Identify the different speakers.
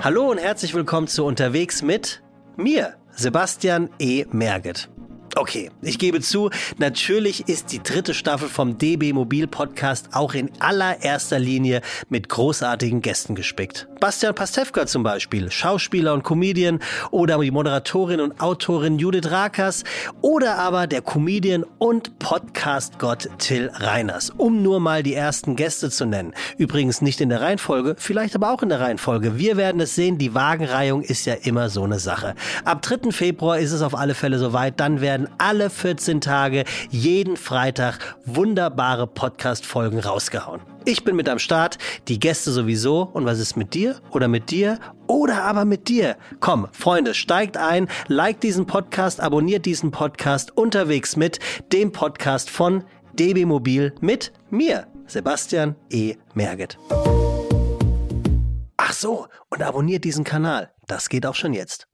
Speaker 1: Hallo und herzlich willkommen zu Unterwegs mit mir, Sebastian E. Merget. Okay, ich gebe zu, natürlich ist die dritte Staffel vom DB Mobil Podcast auch in allererster Linie mit großartigen Gästen gespickt. Bastian Pastewka zum Beispiel, Schauspieler und Comedian oder die Moderatorin und Autorin Judith Rakers oder aber der Comedian und Podcast-Gott Till Reiners, um nur mal die ersten Gäste zu nennen. Übrigens nicht in der Reihenfolge, vielleicht aber auch in der Reihenfolge. Wir werden es sehen, die Wagenreihung ist ja immer so eine Sache. Ab 3. Februar ist es auf alle Fälle soweit, dann werden alle 14 Tage jeden Freitag wunderbare Podcast-Folgen rausgehauen. Ich bin mit am Start, die Gäste sowieso. Und was ist mit dir oder mit dir oder aber mit dir? Komm, Freunde, steigt ein, liked diesen Podcast, abonniert diesen Podcast unterwegs mit dem Podcast von DB Mobil mit mir, Sebastian E. Merget. Ach so, und abonniert diesen Kanal. Das geht auch schon jetzt.